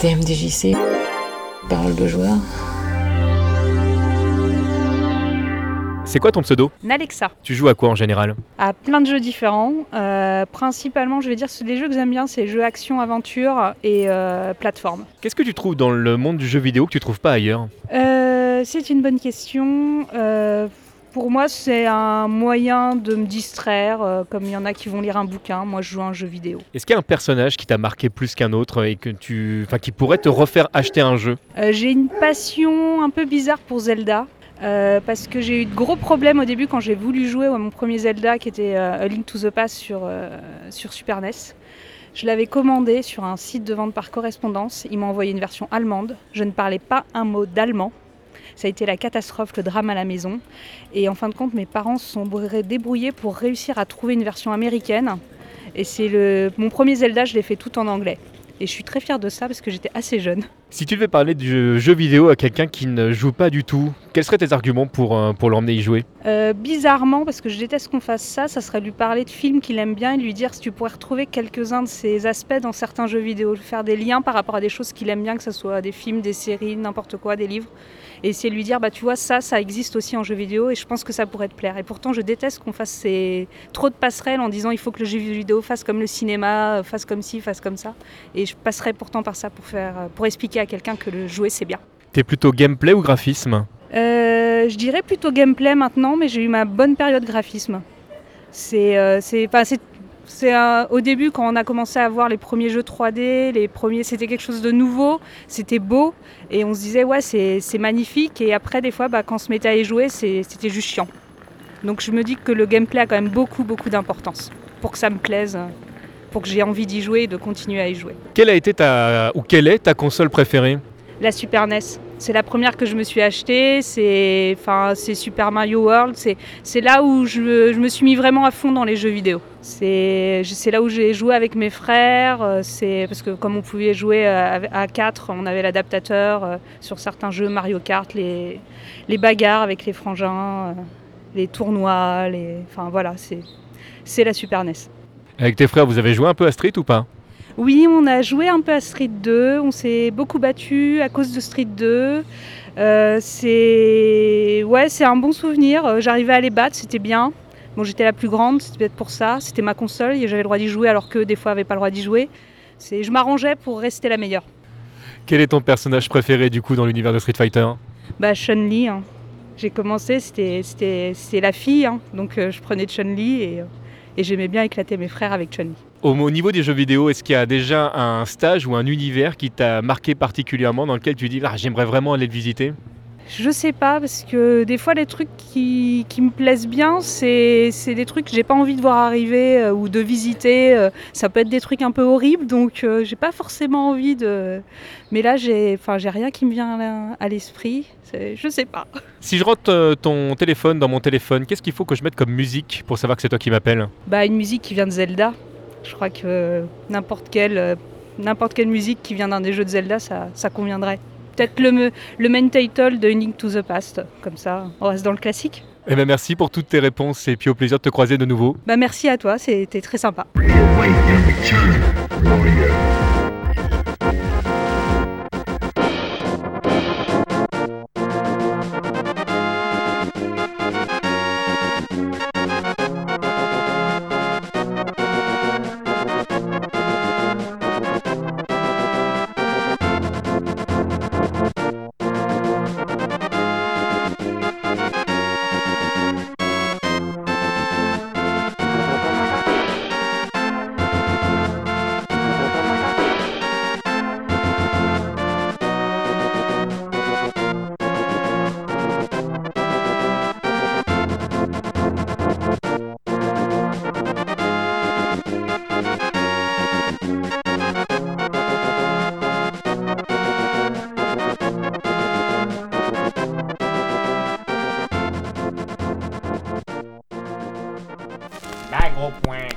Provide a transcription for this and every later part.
TMDJC, parole de joueur. C'est quoi ton pseudo? Nalexa. Tu joues à quoi en général? À plein de jeux différents. Euh, principalement, je vais dire, les jeux que j'aime bien, c'est jeux action-aventure et euh, plateforme. Qu'est-ce que tu trouves dans le monde du jeu vidéo que tu trouves pas ailleurs? Euh, c'est une bonne question. Pour moi, c'est un moyen de me distraire, euh, comme il y en a qui vont lire un bouquin. Moi, je joue à un jeu vidéo. Est-ce qu'il y a un personnage qui t'a marqué plus qu'un autre et que tu, enfin, qui pourrait te refaire acheter un jeu? Euh, j'ai une passion un peu bizarre pour Zelda. euh, parce que j'ai eu de gros problèmes au début quand j'ai voulu jouer à mon premier Zelda qui était A Link to the Past sur, sur Super NES. Je l'avais commandé sur un site de vente par correspondance. Il m'a envoyé une version allemande. Je ne parlais pas un mot d'allemand. Ça a été la catastrophe, le drame à la maison. Et en fin de compte, mes parents se sont débrouillés pour réussir à trouver une version américaine. Et c'est le mon premier Zelda, je l'ai fait tout en anglais. Et je suis très fière de ça parce que j'étais assez jeune. Si tu devais parler du jeu vidéo à quelqu'un qui ne joue pas du tout, quels seraient tes arguments pour, euh, pour l'emmener y jouer? Euh, bizarrement, parce que je déteste qu'on fasse ça, ça serait lui parler de films qu'il aime bien et lui dire si tu pourrais retrouver quelques-uns de ces aspects dans certains jeux vidéo, faire des liens par rapport à des choses qu'il aime bien, que ce soit des films, des séries, n'importe quoi, des livres, et essayer de lui dire bah tu vois ça, ça existe aussi en jeu vidéo et je pense que ça pourrait te plaire. Et pourtant, je déteste qu'on fasse ces... trop de passerelles en disant il faut que le jeu vidéo fasse comme le cinéma, fasse comme ci, fasse comme ça. Et je passerais pourtant par ça pour faire, pour expliquer à quelqu'un que le jouer c'est bien. T'es plutôt gameplay ou graphisme? Euh, je dirais plutôt gameplay maintenant, mais j'ai eu ma bonne période graphisme. C'est, euh, c'est, c'est, un- au début quand on a commencé à voir les premiers jeux 3D, les premiers, c'était quelque chose de nouveau, c'était beau, et on se disait ouais c'est, c'est magnifique. Et après des fois, bah, quand on se mettait à y jouer, c'est- c'était juste chiant. Donc je me dis que le gameplay a quand même beaucoup beaucoup d'importance pour que ça me plaise, pour que j'ai envie d'y jouer et de continuer à y jouer. Quelle a été ta ou quelle est ta console préférée? La Super NES. C'est la première que je me suis achetée. C'est, Super Mario World. C'est, là où je, me suis mis vraiment à fond dans les jeux vidéo. C'est, là où j'ai joué avec mes frères. euh, parce que comme on pouvait jouer à, à 4, on avait l'adaptateur euh, sur certains jeux Mario Kart, les, bagarres avec les frangins, euh, les tournois, les, enfin voilà, c'est la Super NES. Avec tes frères, vous avez joué un peu à Street ou pas? Oui, on a joué un peu à Street 2, on s'est beaucoup battu à cause de Street 2. Euh, c'est ouais, c'est un bon souvenir. J'arrivais à les battre, c'était bien. Bon, j'étais la plus grande, c'était peut-être pour ça. C'était ma console et j'avais le droit d'y jouer alors que des fois, n'avaient pas le droit d'y jouer. C'est, je m'arrangeais pour rester la meilleure. Quel est ton personnage préféré du coup dans l'univers de Street Fighter Bah, Chun-Li. hein. J'ai commencé, c'était, c'était, c'était la fille, hein. donc euh, je prenais Chun-Li et, euh, et j'aimais bien éclater mes frères avec Chun-Li. au, au niveau des jeux vidéo, est-ce qu'il y a déjà un stage ou un univers qui t'a marqué particulièrement dans lequel tu dis ah, j'aimerais vraiment aller le visiter? Je sais pas, parce que des fois, les trucs qui, qui me plaisent bien, c'est des trucs que j'ai pas envie de voir arriver euh, ou de visiter. euh, ça peut être des trucs un peu horribles, donc euh, j'ai pas forcément envie de. Mais là, j'ai rien qui me vient à, l'esprit. Je sais pas. Si je rentre euh, ton téléphone dans mon téléphone, qu'est-ce qu'il faut que je mette comme musique pour savoir que c'est toi qui m'appelles Bah, une musique qui vient de Zelda. Je crois que n'importe quelle, n'importe quelle musique qui vient d'un des jeux de Zelda, ça, ça conviendrait. Peut-être le, me- le main title de Link to the Past, comme ça, on reste dans le classique. Eh ben merci pour toutes tes réponses et puis au plaisir de te croiser de nouveau. Bah merci à toi, c'était très sympa.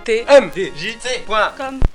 TMDJC.com